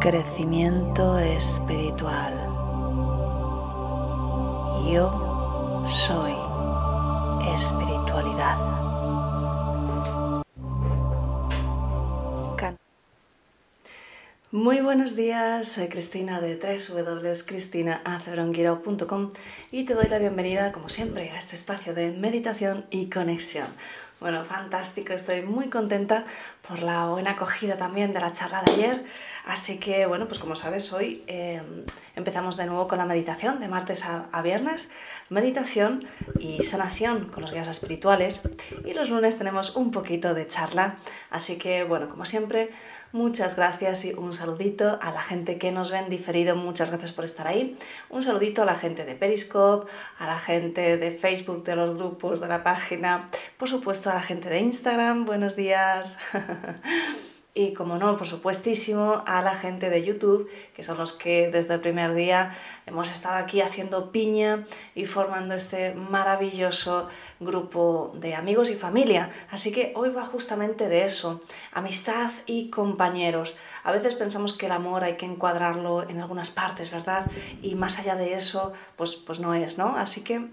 crecimiento espiritual. Yo soy espiritualidad. Muy buenos días, soy Cristina de www.cristinaaceronguirao.com y te doy la bienvenida, como siempre, a este espacio de meditación y conexión. Bueno, fantástico, estoy muy contenta por la buena acogida también de la charla de ayer. Así que, bueno, pues como sabes, hoy eh, empezamos de nuevo con la meditación de martes a, a, viernes. Meditación y sanación con los guías espirituales. Y los lunes tenemos un poquito de charla. Así que, bueno, como siempre, Muchas gracias y un saludito a la gente que nos ven diferido. Muchas gracias por estar ahí. Un saludito a la gente de Periscope, a la gente de Facebook, de los grupos, de la página. Por supuesto a la gente de Instagram. Buenos días. y como no, por supuestísimo, a la gente de YouTube, que son los que desde el primer día hemos estado aquí haciendo piña y formando este maravilloso grupo de amigos y familia. Así que hoy va justamente de eso, amistad y compañeros. A veces pensamos que el amor hay que encuadrarlo en algunas partes, ¿verdad? Y más allá de eso, pues, pues no es, ¿no? Así que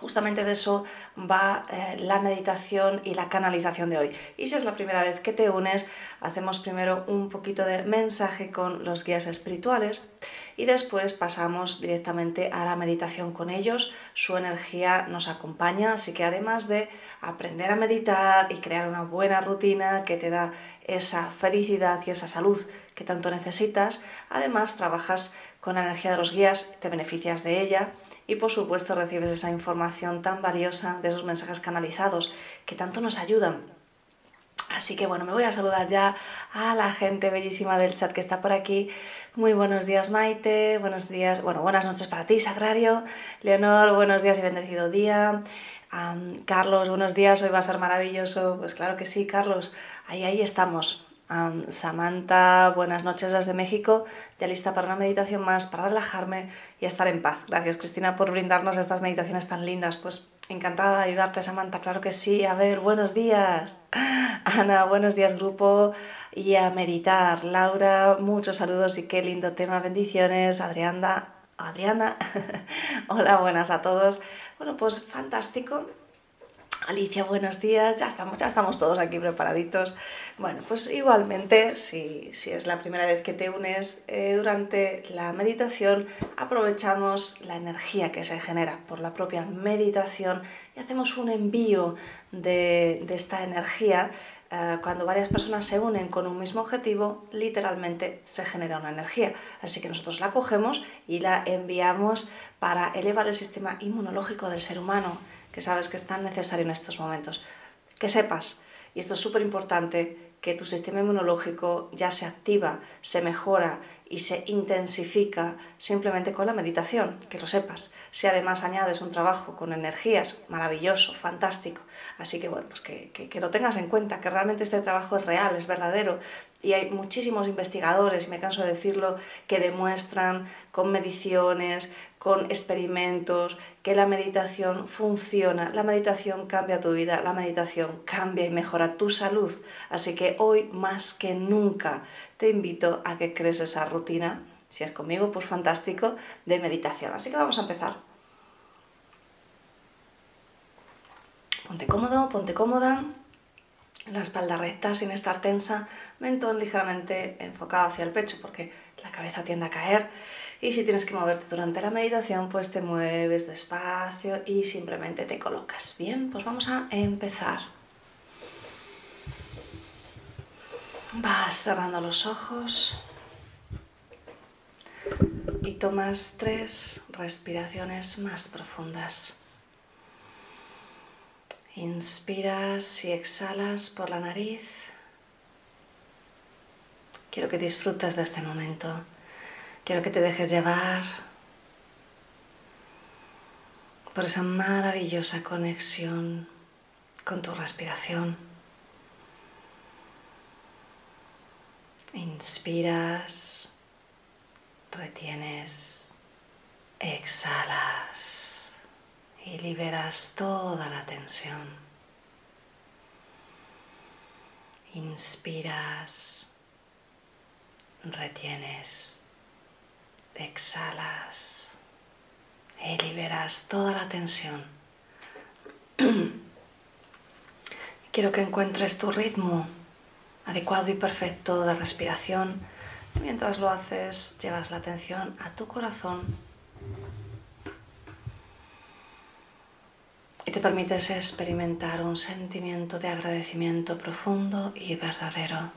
Justamente de eso va eh, la meditación y la canalización de hoy. Y si es la primera vez que te unes, hacemos primero un poquito de mensaje con los guías espirituales y después pasamos directamente a la meditación con ellos. Su energía nos acompaña, así que además de aprender a meditar y crear una buena rutina que te da esa felicidad y esa salud que tanto necesitas, además trabajas con la energía de los guías, te beneficias de ella y por supuesto recibes esa información tan valiosa de esos mensajes canalizados que tanto nos ayudan. Así que bueno, me voy a saludar ya a la gente bellísima del chat que está por aquí. Muy buenos días Maite, buenos días, bueno, buenas noches para ti Sagrario, Leonor, buenos días y bendecido día. Carlos, buenos días, hoy va a ser maravilloso. Pues claro que sí, Carlos, ahí, ahí estamos. Samantha, buenas noches desde México, ya lista para una meditación más, para relajarme y estar en paz. Gracias Cristina por brindarnos estas meditaciones tan lindas. Pues encantada de ayudarte Samantha, claro que sí. A ver, buenos días. Ana, buenos días grupo y a meditar. Laura, muchos saludos y qué lindo tema, bendiciones. Adriana, Adriana, hola, buenas a todos. Bueno, pues fantástico Alicia, buenos días, ya estamos, ya estamos todos aquí preparaditos. Bueno, pues igualmente, si, es la primera vez que te unes eh, durante la meditación, aprovechamos la energía que se genera por la propia meditación y hacemos un envío de, esta energía. Eh, cuando varias personas se unen con un mismo objetivo, literalmente se genera una energía. Así que nosotros la cogemos y la enviamos para elevar el sistema inmunológico del ser humano que sabes que es tan necesario en estos momentos. Que sepas, y esto es súper importante, que tu sistema inmunológico ya se activa, se mejora y se intensifica simplemente con la meditación, que lo sepas. Si además añades un trabajo con energías, maravilloso, fantástico. Así que bueno, pues que, que, lo tengas en cuenta, que realmente este trabajo es real, es verdadero. Y hay muchísimos investigadores, y me canso de decirlo, que demuestran con mediciones, con experimentos, que la meditación funciona, la meditación cambia tu vida, la meditación cambia y mejora tu salud. Así que hoy más que nunca te invito a que crees esa rutina, si es conmigo, pues fantástico, de meditación. Así que vamos a empezar. Ponte cómodo, ponte cómoda, la espalda recta sin estar tensa, mentón ligeramente enfocado hacia el pecho porque la cabeza tiende a caer y si tienes que moverte durante la meditación, pues te mueves despacio y simplemente te colocas. Bien, pues vamos a empezar. Vas cerrando los ojos y tomas tres respiraciones más profundas. Inspiras y exhalas por la nariz. Quiero que disfrutes de este momento. Quiero que te dejes llevar por esa maravillosa conexión con tu respiración. Inspiras, retienes, exhalas y liberas toda la tensión. Inspiras, retienes, exhalas y liberas toda la tensión. Quiero que encuentres tu ritmo adecuado y perfecto de respiración. Mientras lo haces, llevas la atención a tu corazón y te permites experimentar un sentimiento de agradecimiento profundo y verdadero.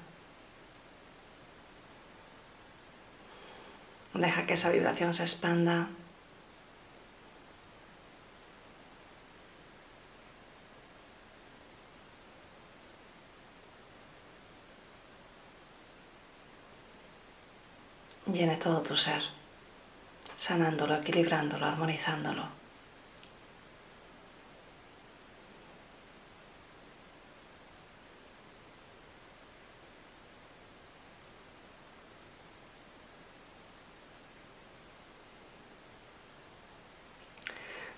Deja que esa vibración se expanda. Llene todo tu ser, sanándolo, equilibrándolo, armonizándolo.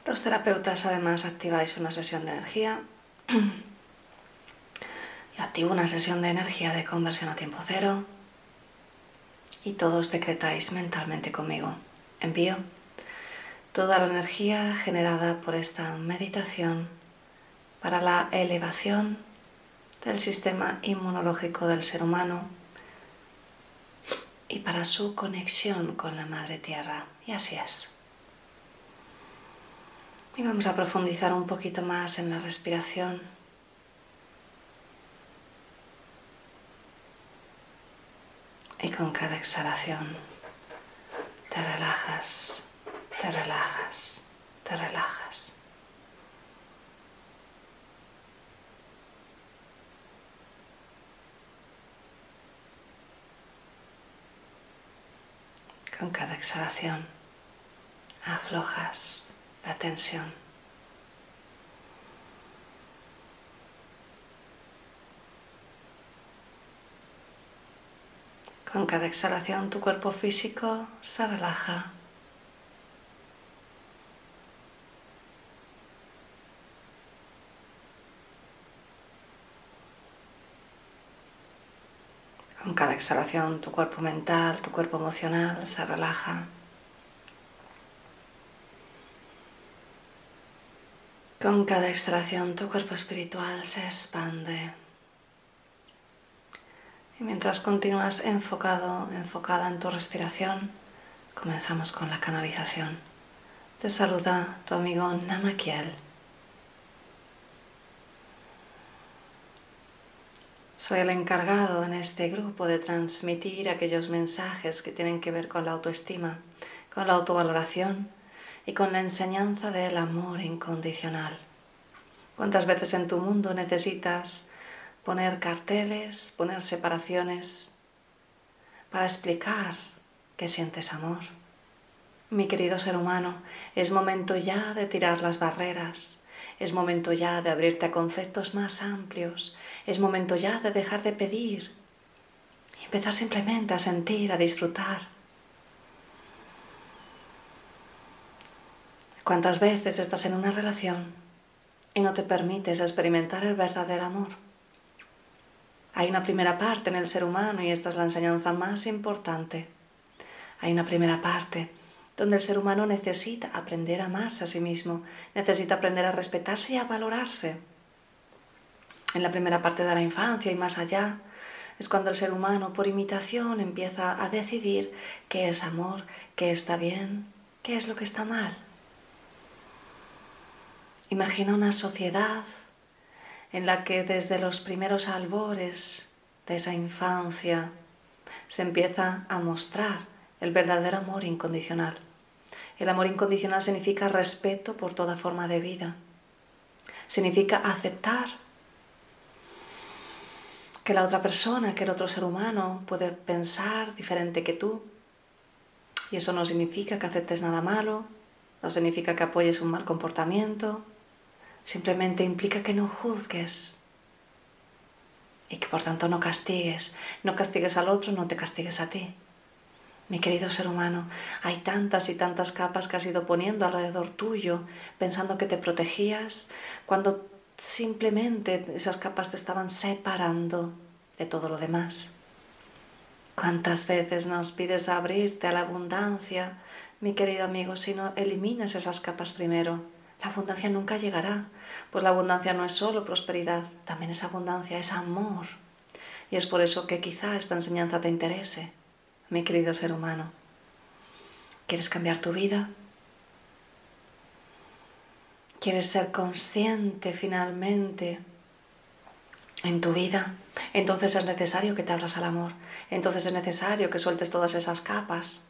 Los terapeutas además activáis una sesión de energía. Yo activo una sesión de energía de conversión a tiempo cero. Y todos decretáis mentalmente conmigo. Envío toda la energía generada por esta meditación para la elevación del sistema inmunológico del ser humano y para su conexión con la Madre Tierra. Y así es. Y vamos a profundizar un poquito más en la respiración. Y con cada exhalación te relajas, te relajas, te relajas. Con cada exhalación aflojas la tensión. Con cada exhalación tu cuerpo físico se relaja. Con cada exhalación tu cuerpo mental, tu cuerpo emocional se relaja. Con cada exhalación tu cuerpo espiritual se expande. Y mientras continúas enfocado, enfocada en tu respiración, comenzamos con la canalización. Te saluda tu amigo Namakiel. Soy el encargado en este grupo de transmitir aquellos mensajes que tienen que ver con la autoestima, con la autovaloración y con la enseñanza del amor incondicional. ¿Cuántas veces en tu mundo necesitas poner carteles, poner separaciones para explicar que sientes amor? Mi querido ser humano, es momento ya de tirar las barreras, es momento ya de abrirte a conceptos más amplios, es momento ya de dejar de pedir y empezar simplemente a sentir, a disfrutar ¿Cuántas veces estás en una relación y no te permites experimentar el verdadero amor? Hay una primera parte en el ser humano y esta es la enseñanza más importante. Hay una primera parte donde el ser humano necesita aprender a amarse a sí mismo, necesita aprender a respetarse y a valorarse. En la primera parte de la infancia y más allá, es cuando el ser humano por imitación empieza a decidir qué es amor, qué está bien, qué es lo que está mal. Imagina una sociedad en la que desde los primeros albores de esa infancia se empieza a mostrar el verdadero amor incondicional. El amor incondicional significa respeto por toda forma de vida. Significa aceptar que la otra persona, que el otro ser humano puede pensar diferente que tú. Y eso no significa que aceptes nada malo, no significa que apoyes un mal comportamiento, Simplemente implica que no juzgues y que por tanto no castigues. No castigues al otro, no te castigues a ti. Mi querido ser humano, hay tantas y tantas capas que has ido poniendo alrededor tuyo, pensando que te protegías, cuando simplemente esas capas te estaban separando de todo lo demás. ¿Cuántas veces nos pides abrirte a la abundancia, mi querido amigo, si no eliminas esas capas primero? La abundancia nunca llegará, pues la abundancia no es solo prosperidad, también es abundancia, es amor. Y es por eso que quizá esta enseñanza te interese, mi querido ser humano. ¿Quieres cambiar tu vida? ¿Quieres ser consciente finalmente en tu vida? Entonces es necesario que te abras al amor. Entonces es necesario que sueltes todas esas capas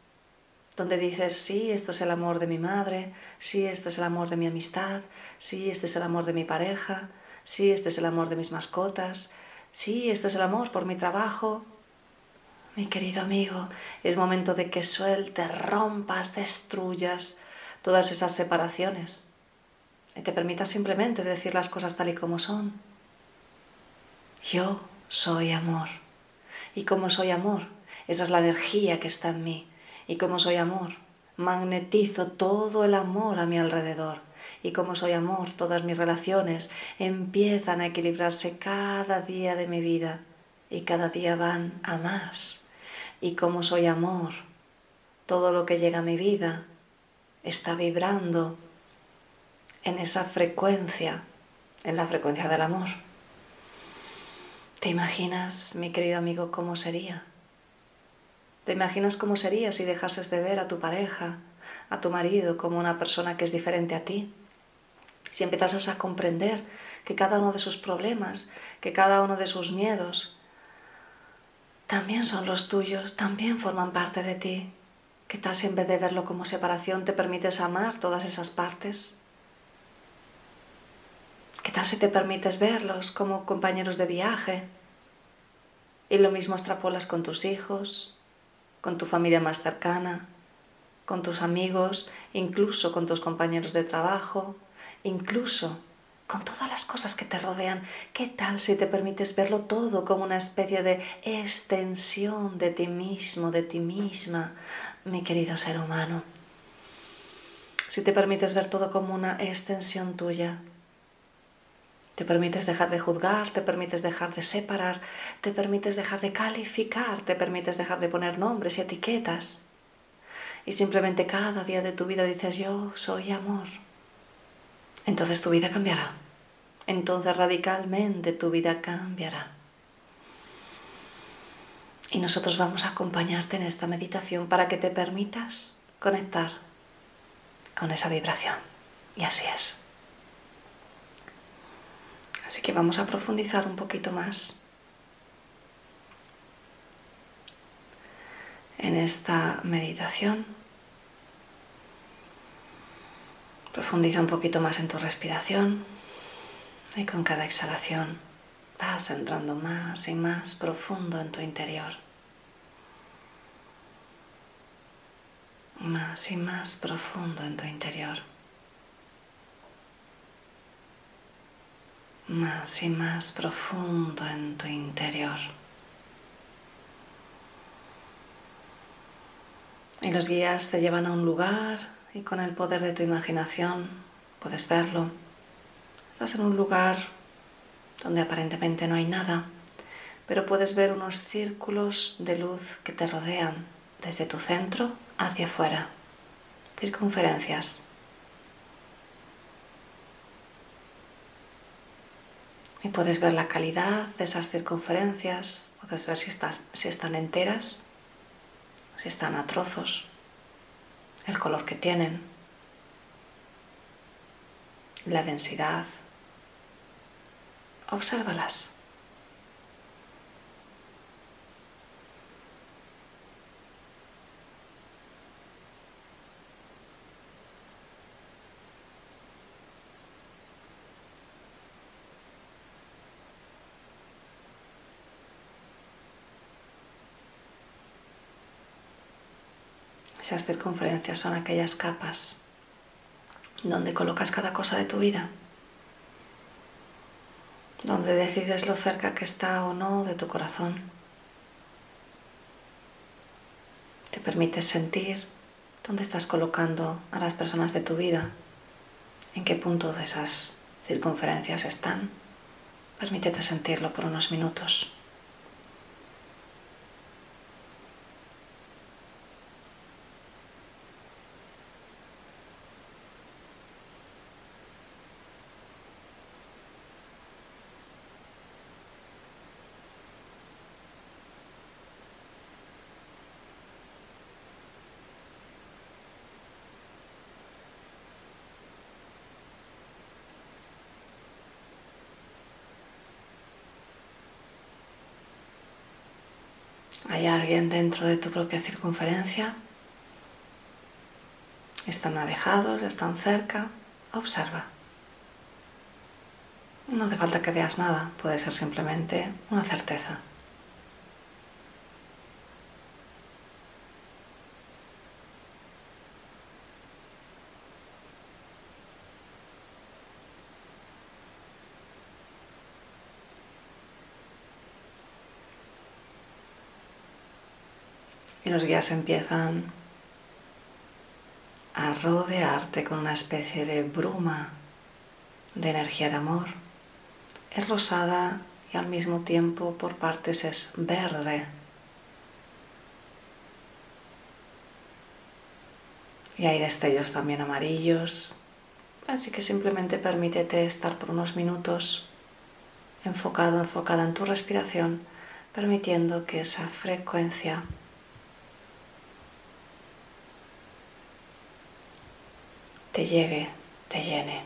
donde dices, sí, este es el amor de mi madre, sí, este es el amor de mi amistad, sí, este es el amor de mi pareja, sí, este es el amor de mis mascotas, sí, este es el amor por mi trabajo. Mi querido amigo, es momento de que sueltes, rompas, destruyas todas esas separaciones y te permitas simplemente decir las cosas tal y como son. Yo soy amor. Y como soy amor, esa es la energía que está en mí y como soy amor, magnetizo todo el amor a mi alrededor. Y como soy amor, todas mis relaciones empiezan a equilibrarse cada día de mi vida y cada día van a más. Y como soy amor, todo lo que llega a mi vida está vibrando en esa frecuencia, en la frecuencia del amor. ¿Te imaginas, mi querido amigo, cómo sería? ¿Te imaginas cómo sería si dejases de ver a tu pareja, a tu marido, como una persona que es diferente a ti? Si empezases a comprender que cada uno de sus problemas, que cada uno de sus miedos, también son los tuyos, también forman parte de ti. ¿Qué tal si en vez de verlo como separación te permites amar todas esas partes? ¿Qué tal si te permites verlos como compañeros de viaje? Y lo mismo extrapolas con tus hijos, con tu familia más cercana, con tus amigos, incluso con tus compañeros de trabajo, incluso con todas las cosas que te rodean. ¿Qué tal si te permites verlo todo como una especie de extensión de ti mismo, de ti misma, mi querido ser humano? Si te permites ver todo como una extensión tuya, te permites dejar de juzgar, te permites dejar de separar, te permites dejar de calificar, te permites dejar de poner nombres y etiquetas. Y simplemente cada día de tu vida dices yo soy amor. Entonces tu vida cambiará. Entonces radicalmente tu vida cambiará. Y nosotros vamos a acompañarte en esta meditación para que te permitas conectar con esa vibración. Y así es. Así que vamos a profundizar un poquito más en esta meditación. Profundiza un poquito más en tu respiración y con cada exhalación vas entrando más y más profundo en tu interior. Más y más profundo en tu interior. Más y más profundo en tu interior. Y los guías te llevan a un lugar y con el poder de tu imaginación puedes verlo. Estás en un lugar donde aparentemente no hay nada, pero puedes ver unos círculos de luz que te rodean desde tu centro hacia afuera, circunferencias. Y puedes ver la calidad de esas circunferencias, puedes ver si, si están enteras, si están a trozos, el color que tienen, la densidad. Obsérvalas. Esas circunferencias son aquellas capas donde colocas cada cosa de tu vida, donde decides lo cerca que está o no de tu corazón. Te permites sentir dónde estás colocando a las personas de tu vida, en qué punto de esas circunferencias están. Permítete sentirlo por unos minutos. ¿Hay alguien dentro de tu propia circunferencia? ¿Están alejados? ¿Están cerca? Observa. No hace falta que veas nada, puede ser simplemente una certeza. Y los guías empiezan a rodearte con una especie de bruma de energía de amor. Es rosada y al mismo tiempo por partes es verde. Y hay destellos también amarillos. Así que simplemente permítete estar por unos minutos enfocado, enfocada en tu respiración, permitiendo que esa frecuencia te llegue, te llene.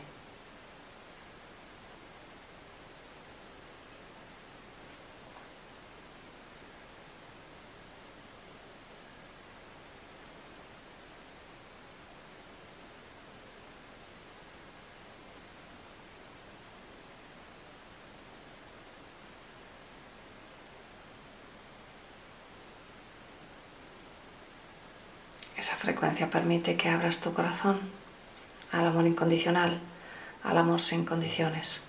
Esa frecuencia permite que abras tu corazón al amor incondicional, al amor sin condiciones.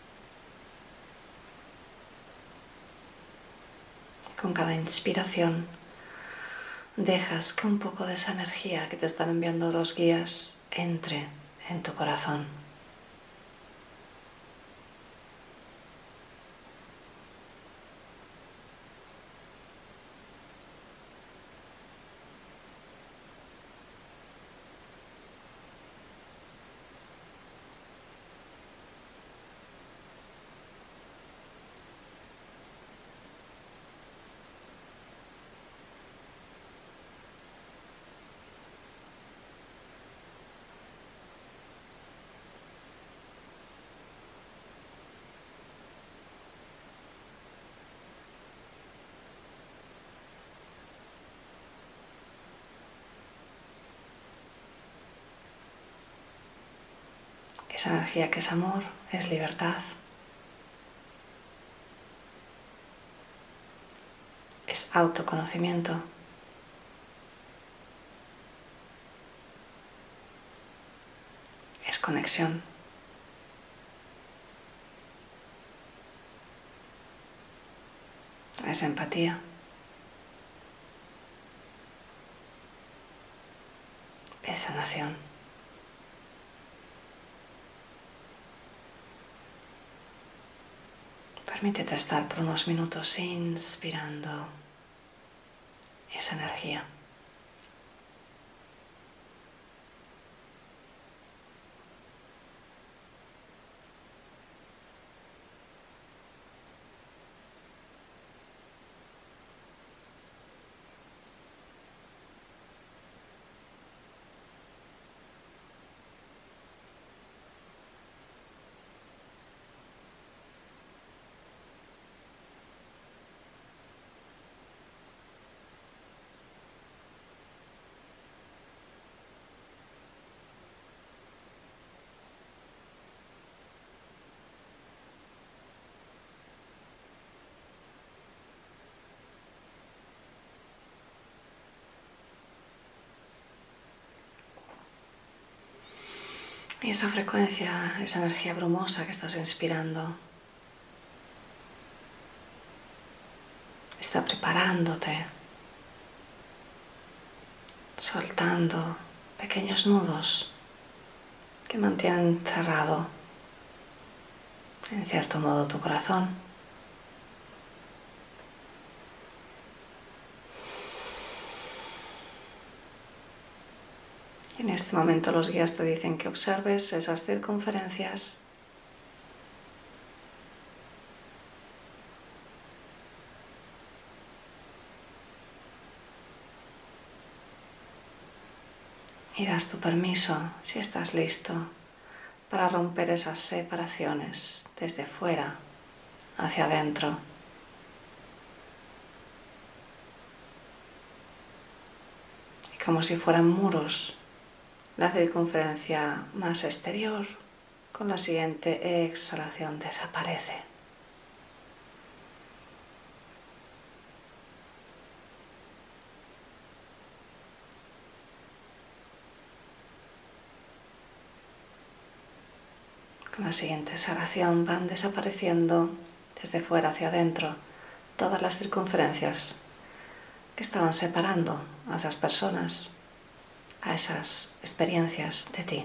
Con cada inspiración dejas que un poco de esa energía que te están enviando los guías entre en tu corazón. Esa energía que es amor, es libertad. Es autoconocimiento. Es conexión. Es empatía. Es sanación. Permítete estar por unos minutos inspirando esa energía. Y esa frecuencia, esa energía brumosa que estás inspirando, está preparándote, soltando pequeños nudos que mantienen cerrado, en cierto modo, tu corazón. En este momento los guías te dicen que observes esas circunferencias. Y das tu permiso, si estás listo, para romper esas separaciones desde fuera hacia adentro. como si fueran muros, la circunferencia más exterior con la siguiente exhalación desaparece. Con la siguiente exhalación van desapareciendo desde fuera hacia adentro todas las circunferencias que estaban separando a esas personas, a esas experiencias de ti.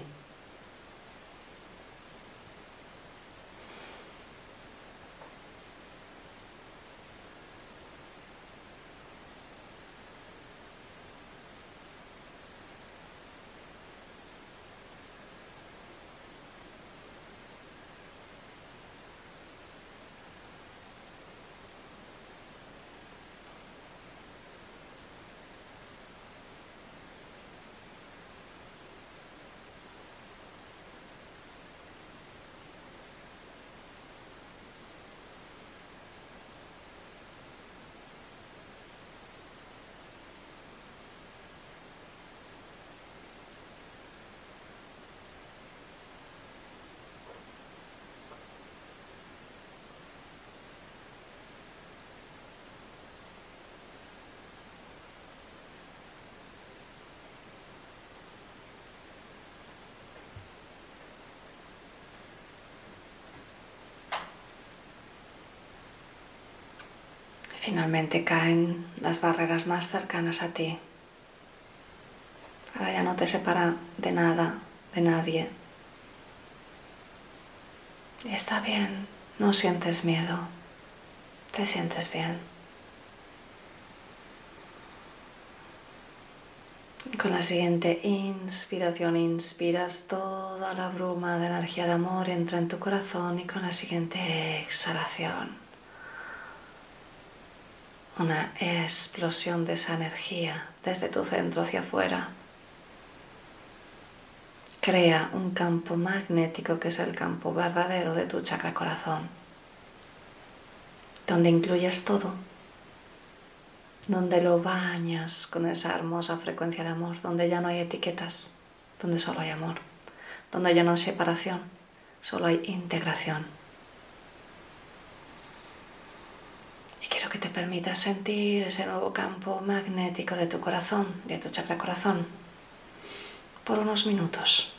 Finalmente caen las barreras más cercanas a ti. Ahora ya no te separa de nada, de nadie. Y está bien, no sientes miedo, te sientes bien. Con la siguiente inspiración inspiras toda la bruma de energía de amor entra en tu corazón y con la siguiente exhalación una explosión de esa energía desde tu centro hacia afuera. Crea un campo magnético que es el campo verdadero de tu chakra corazón, donde incluyes todo, donde lo bañas con esa hermosa frecuencia de amor, donde ya no hay etiquetas, donde solo hay amor, donde ya no hay separación, solo hay integración. Que te permita sentir ese nuevo campo magnético de tu corazón, de tu chakra corazón, por unos minutos.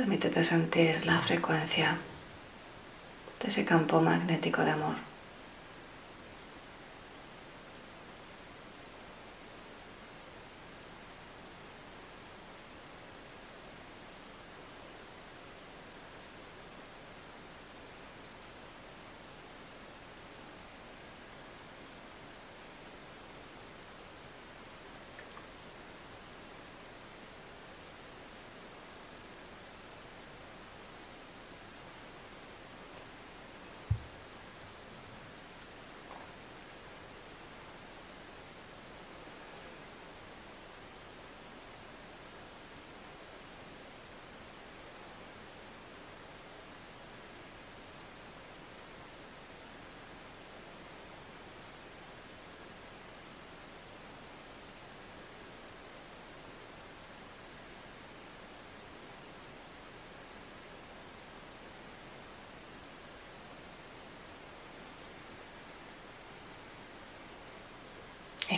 Permítete sentir la frecuencia de ese campo magnético de amor.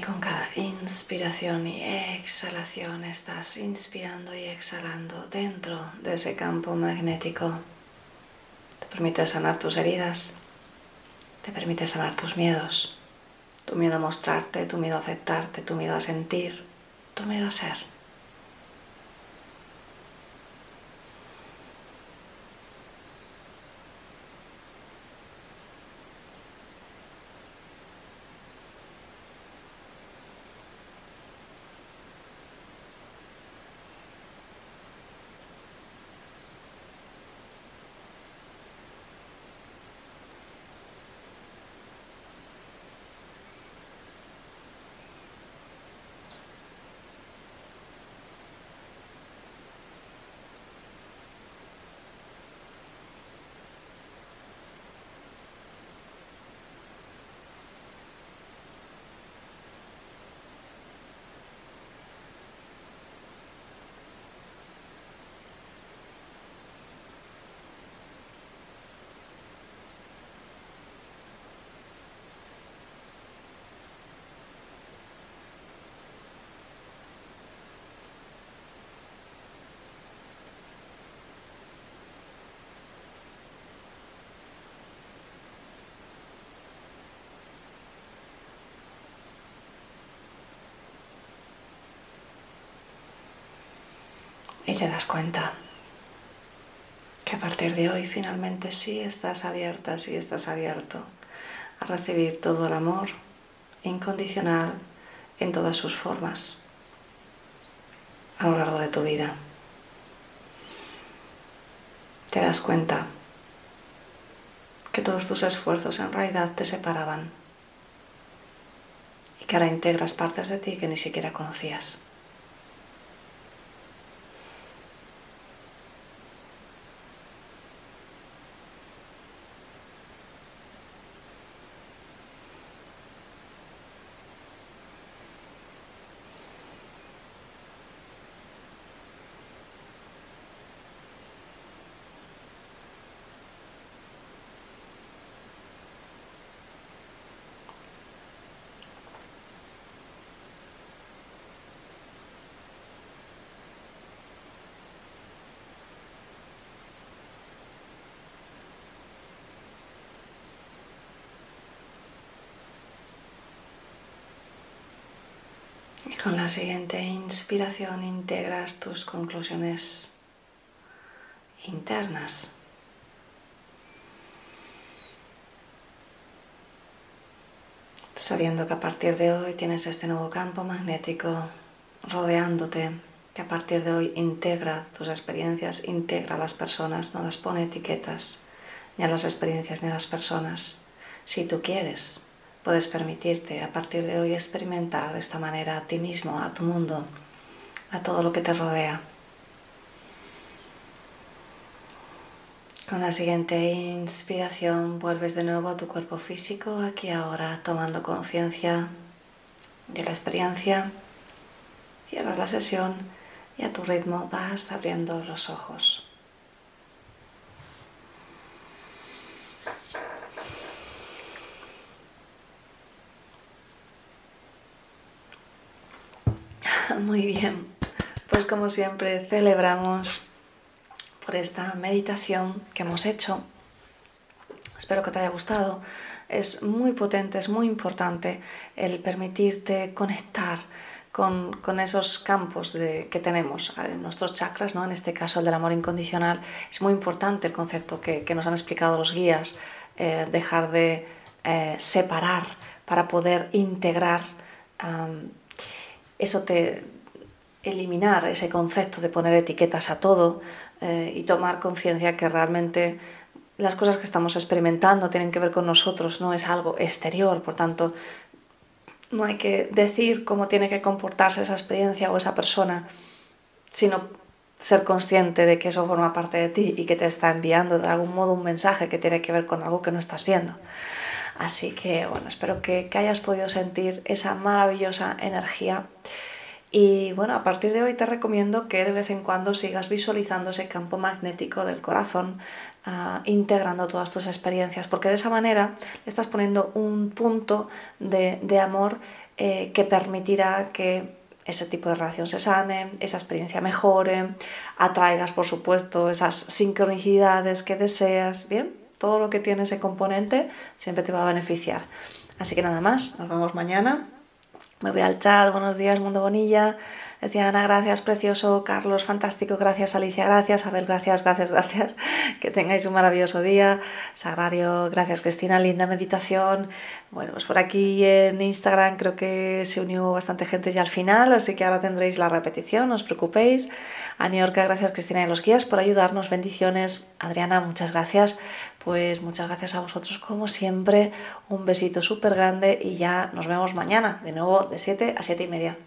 Con cada inspiración y exhalación estás inspirando y exhalando dentro de ese campo magnético. Te permite sanar tus heridas, te permite sanar tus miedos, tu miedo a mostrarte, tu miedo a aceptarte, tu miedo a sentir, tu miedo a ser. Y te das cuenta que a partir de hoy finalmente sí estás abierta, sí estás abierto a recibir todo el amor incondicional en todas sus formas a lo largo de tu vida. Te das cuenta que todos tus esfuerzos en realidad te separaban y que ahora integras partes de ti que ni siquiera conocías. Y con la siguiente inspiración integras tus conclusiones internas. Sabiendo que a partir de hoy tienes este nuevo campo magnético rodeándote, que a partir de hoy integra tus experiencias, integra a las personas, no las pone etiquetas, ni a las experiencias ni a las personas. Si tú quieres, puedes permitirte a partir de hoy experimentar de esta manera a ti mismo, a tu mundo, a todo lo que te rodea. Con la siguiente inspiración vuelves de nuevo a tu cuerpo físico, aquí ahora tomando conciencia de la experiencia. Cierras la sesión y a tu ritmo vas abriendo los ojos. Muy bien, pues como siempre celebramos por esta meditación que hemos hecho. Espero que te haya gustado. Es muy potente, es muy importante el permitirte conectar con, esos campos que tenemos, en nuestros chakras, ¿no? en este caso el del amor incondicional. Es muy importante el concepto que, nos han explicado los guías, eh, dejar de eh, separar para poder integrar eso te eliminar ese concepto de poner etiquetas a todo eh, y tomar conciencia que realmente las cosas que estamos experimentando tienen que ver con nosotros, no es algo exterior, por tanto no hay que decir cómo tiene que comportarse esa experiencia o esa persona, sino ser consciente de que eso forma parte de ti y que te está enviando de algún modo un mensaje que tiene que ver con algo que no estás viendo. Así que bueno, espero que, hayas podido sentir esa maravillosa energía. Y bueno, a partir de hoy te recomiendo que de vez en cuando sigas visualizando ese campo magnético del corazón, ah, integrando todas tus experiencias, porque de esa manera le estás poniendo un punto de, amor eh, que permitirá que ese tipo de relación se sane, esa experiencia mejore, atraigas, por supuesto, esas sincronicidades que deseas, ¿bien? Todo lo que tiene ese componente siempre te va a beneficiar. Así que nada más, nos vemos mañana Me voy al chat, buenos días, Mundo Bonilla. Decía gracias, precioso. Carlos, fantástico. Gracias, Alicia, gracias. Abel, gracias, gracias, gracias. Que tengáis un maravilloso día. Sagrario, gracias, Cristina. Linda meditación. Bueno, pues por aquí en Instagram creo que se unió bastante gente ya al final, así que ahora tendréis la repetición, no os preocupéis. A gracias, Cristina y los guías por ayudarnos. Bendiciones. Adriana, muchas gracias. Pues muchas gracias a vosotros como siempre. Un besito súper grande y ya nos vemos mañana, de nuevo de 7 a 7 y media.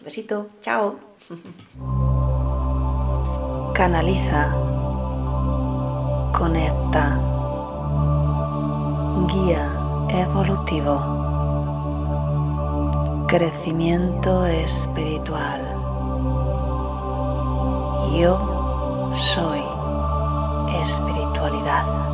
Besito, chao. Canaliza. Conecta. Guía evolutivo. Crecimiento espiritual. Yo soy espiritualidad.